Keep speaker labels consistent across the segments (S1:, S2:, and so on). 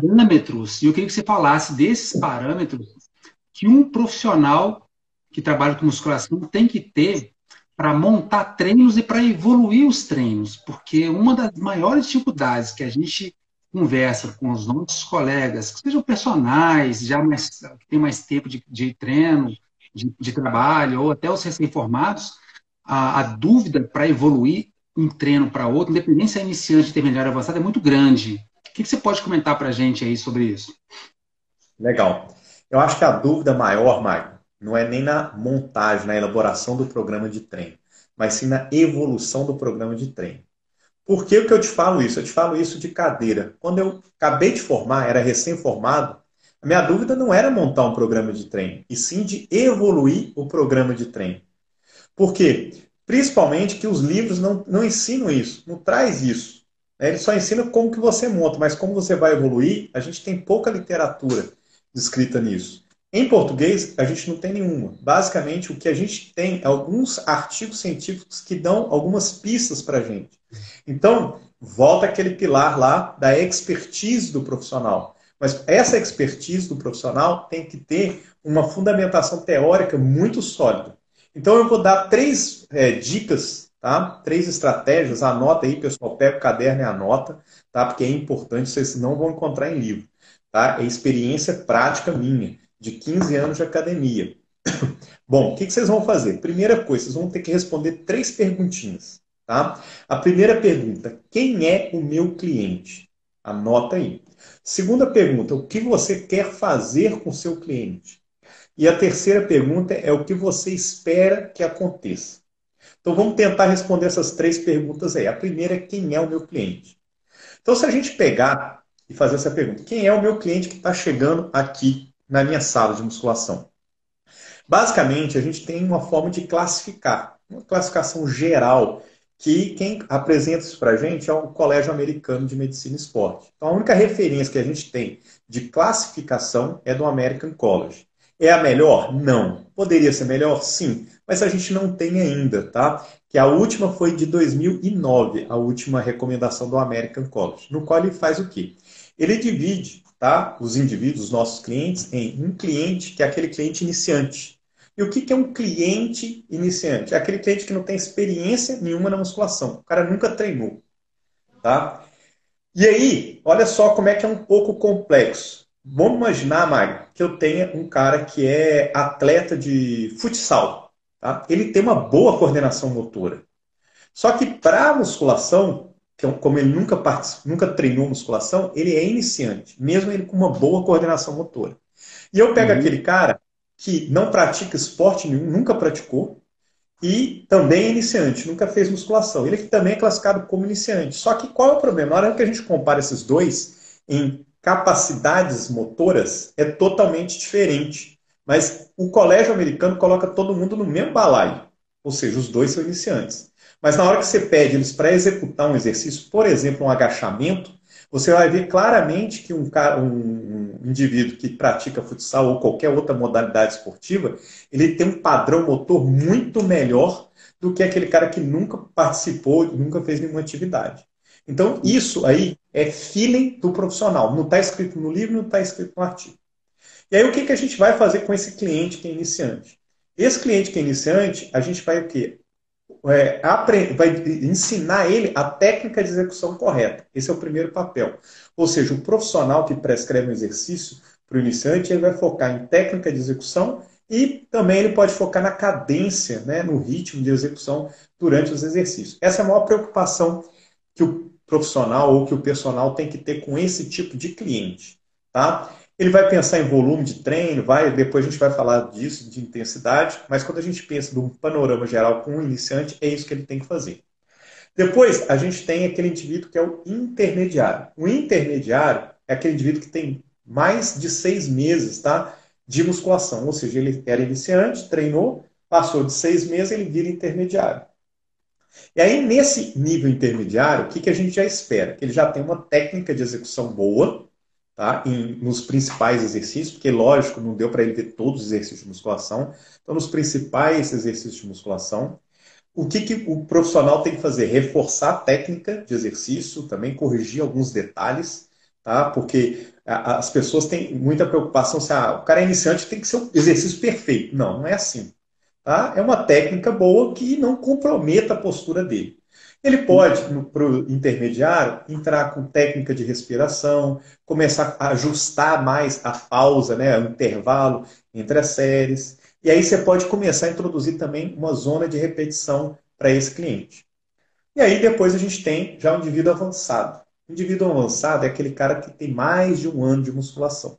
S1: tem parâmetros, e eu queria que você falasse desses parâmetros que um profissional que trabalha com musculação tem que ter para montar treinos e para evoluir os treinos, porque uma das maiores dificuldades que a gente conversa com os nossos colegas, que sejam personagens, já mais, que têm mais tempo de, de treino, de, de, trabalho, ou até os recém-formados, a, a dúvida para evoluir um treino para outro, independente se é iniciante, intermediário avançado, é muito grande. O que, você pode comentar para a gente aí sobre isso?
S2: Legal. Eu acho que a dúvida maior, Mário, não é nem na montagem, na elaboração do programa de treino, mas sim na evolução do programa de treino. Por que, que eu te falo isso? Eu te falo isso de cadeira. Quando eu acabei de formar, era recém-formado, a minha dúvida não era montar um programa de treino, e sim de evoluir o programa de treino. Por quê? Principalmente que os livros não, não ensinam isso, não traz isso. Ele só ensina como que você monta, mas como você vai evoluir, a gente tem pouca literatura descrita nisso. Em português, a gente não tem nenhuma. Basicamente, o que a gente tem é alguns artigos científicos que dão algumas pistas para a gente. Então, volta aquele pilar lá da expertise do profissional. Mas essa expertise do profissional tem que ter uma fundamentação teórica muito sólida. Então, eu vou dar três é, dicas, tá? três estratégias. Anota aí, pessoal. Pega o caderno e anota, tá? porque é importante, vocês não vão encontrar em livro. Tá? É experiência prática minha de 15 anos de academia. Bom, o que, vocês vão fazer? Primeira coisa, vocês vão ter que responder três perguntinhas. Tá? A primeira pergunta: quem é o meu cliente? Anota aí. Segunda pergunta: o que você quer fazer com seu cliente? E a terceira pergunta é o que você espera que aconteça. Então vamos tentar responder essas três perguntas aí. A primeira é quem é o meu cliente? Então, se a gente pegar e fazer essa pergunta, quem é o meu cliente que está chegando aqui na minha sala de musculação? Basicamente, a gente tem uma forma de classificar, uma classificação geral, que quem apresenta isso para a gente é o Colégio Americano de Medicina e Esporte. Então, a única referência que a gente tem de classificação é do American College. É a melhor? Não. Poderia ser melhor? Sim. Mas a gente não tem ainda, tá? Que a última foi de 2009, a última recomendação do American College, no qual ele faz o quê? Ele divide tá? os indivíduos, os nossos clientes, em um cliente que é aquele cliente iniciante. E o que é um cliente iniciante? É aquele cliente que não tem experiência nenhuma na musculação. O cara nunca treinou. Tá? E aí, olha só como é que é um pouco complexo. Vamos imaginar, Mário, que eu tenha um cara que é atleta de futsal. Tá? Ele tem uma boa coordenação motora. Só que para musculação, é como ele nunca, nunca treinou musculação, ele é iniciante, mesmo ele com uma boa coordenação motora. E eu pego uhum. aquele cara que não pratica esporte nenhum, nunca praticou, e também é iniciante, nunca fez musculação. Ele também é classificado como iniciante. Só que qual é o problema? Na hora que a gente compara esses dois em capacidades motoras, é totalmente diferente. Mas o colégio americano coloca todo mundo no mesmo balaio. Ou seja, os dois são iniciantes. Mas na hora que você pede eles para executar um exercício, por exemplo, um agachamento, você vai ver claramente que um, um, indivíduo que pratica futsal ou qualquer outra modalidade esportiva, ele tem um padrão motor muito melhor do que aquele cara que nunca participou, nunca fez nenhuma atividade. Então, isso aí é feeling do profissional. Não está escrito no livro, não está escrito no artigo. E aí, o que, que a gente vai fazer com esse cliente que é iniciante? Esse cliente que é iniciante, a gente vai o quê? é, vai ensinar ele a técnica de execução correta. Esse é o primeiro papel. Ou seja, o profissional que prescreve um exercício para o iniciante, ele vai focar em técnica de execução e também ele pode focar na cadência, né, no ritmo de execução durante os exercícios. Essa é a maior preocupação que o profissional ou que o personal tem que ter com esse tipo de cliente. Tá? Ele vai pensar em volume de treino, vai, depois a gente vai falar disso, de intensidade, mas quando a gente pensa num panorama geral com um iniciante, é isso que ele tem que fazer. Depois, a gente tem aquele indivíduo que é o intermediário. O intermediário é aquele indivíduo que tem mais de seis meses tá, de musculação, ou seja, ele era iniciante, treinou, passou de seis meses, ele vira intermediário. E aí, nesse nível intermediário, o que, que a gente já espera? Que ele já tem uma técnica de execução boa, tá? Em, nos principais exercícios, porque, lógico, não deu para ele ver todos os exercícios de musculação. Então, nos principais exercícios de musculação, o que, que o profissional tem que fazer? Reforçar a técnica de exercício, também corrigir alguns detalhes, tá? Porque as pessoas têm muita preocupação se ah, o cara é iniciante tem que ser um exercício perfeito. Não, não é assim. Tá? É uma técnica boa que não comprometa a postura dele. Ele pode, para o intermediário, entrar com técnica de respiração, começar a ajustar mais a pausa, né, o intervalo entre as séries. E aí você pode começar a introduzir também uma zona de repetição para esse cliente. E aí depois a gente tem já o indivíduo avançado. O indivíduo avançado é aquele cara que tem mais de um ano de musculação.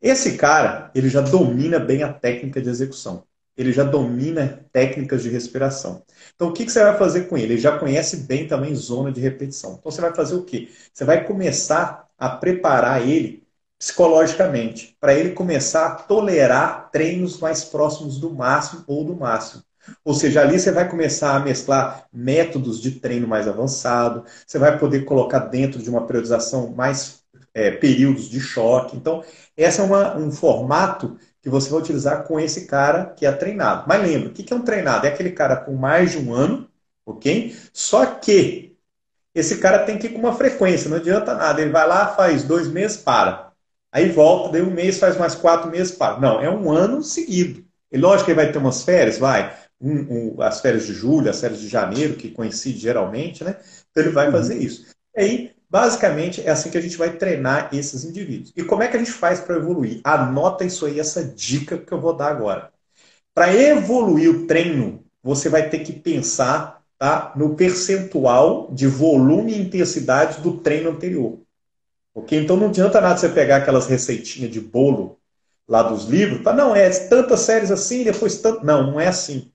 S2: Esse cara, ele já domina bem a técnica de execução. Ele já domina técnicas de respiração. Então, o que, você vai fazer com ele? Ele já conhece bem também zona de repetição. Então, você vai fazer o quê? Você vai começar a preparar ele psicologicamente, para ele começar a tolerar treinos mais próximos do máximo ou do máximo. Ou seja, ali você vai começar a mesclar métodos de treino mais avançado, você vai poder colocar dentro de uma periodização mais é, períodos de choque. Então, esse é uma, um formato que você vai utilizar com esse cara que é treinado. Mas lembra, o que é um treinado? É aquele cara com mais de um ano, ok? Só que esse cara tem que ir com uma frequência, não adianta nada. Ele vai lá, faz dois meses, para. Aí volta, daí um mês, faz mais quatro meses, para. Não, é um ano seguido. E lógico que ele vai ter umas férias, vai um, um, as férias de julho, as férias de janeiro, que coincide geralmente, né? Então ele vai uhum. fazer isso. E aí, basicamente, é assim que a gente vai treinar esses indivíduos. E como é que a gente faz para evoluir? Anota isso aí, essa dica que eu vou dar agora. Para evoluir o treino, você vai ter que pensar tá, no percentual de volume e intensidade do treino anterior. Ok? Então não adianta nada você pegar aquelas receitinhas de bolo lá dos livros, tá, não, é tantas séries assim, depois tanto. Não, não é assim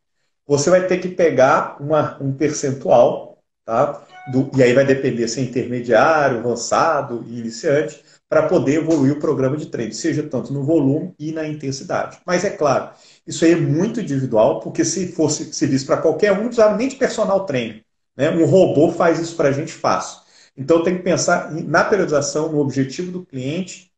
S2: você vai ter que pegar uma, um percentual, tá? Do, e aí vai depender se é intermediário, avançado e iniciante, para poder evoluir o programa de treino, seja tanto no volume e na intensidade. Mas é claro, isso aí é muito individual, porque se fosse serviço para qualquer um, não precisava nem de personal treino. Né? Um robô faz isso para a gente fácil. Então tem que pensar na periodização, no objetivo do cliente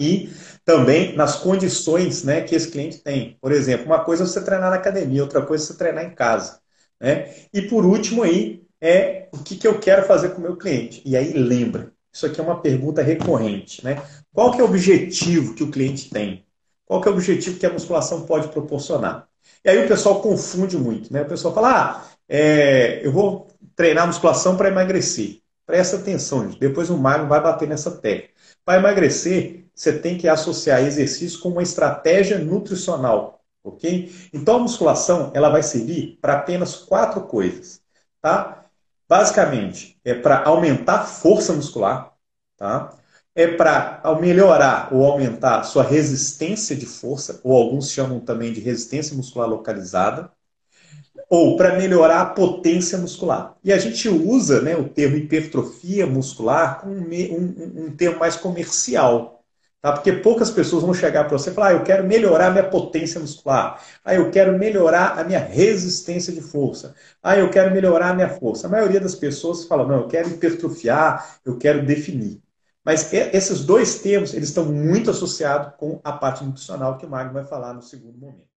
S2: e também nas condições né, que esse cliente tem. Por exemplo, uma coisa é você treinar na academia, outra coisa é você treinar em casa. Né? E por último aí, é o que, que eu quero fazer com o meu cliente. E aí lembra, isso aqui é uma pergunta recorrente. Né? Qual que é o objetivo que o cliente tem? Qual que é o objetivo que a musculação pode proporcionar? E aí o pessoal confunde muito. Né? O pessoal fala, ah, é, eu vou treinar musculação para emagrecer. Presta atenção, gente. depois o Mário vai bater nessa tecla. Para emagrecer, você tem que associar exercício com uma estratégia nutricional, ok? Então a musculação ela vai servir para apenas quatro coisas, tá? Basicamente é para aumentar força muscular, tá? É para melhorar ou aumentar sua resistência de força, ou alguns chamam também de resistência muscular localizada, ou para melhorar a potência muscular. E a gente usa né, o termo hipertrofia muscular como um, um, um termo mais comercial. Tá? Porque poucas pessoas vão chegar para você e falar: ah, eu quero melhorar a minha potência muscular. Ah, eu quero melhorar a minha resistência de força. Ah, eu quero melhorar a minha força. A maioria das pessoas fala: não, eu quero hipertrofiar, eu quero definir. Mas esses dois termos eles estão muito associados com a parte nutricional que o Magno vai falar no segundo momento.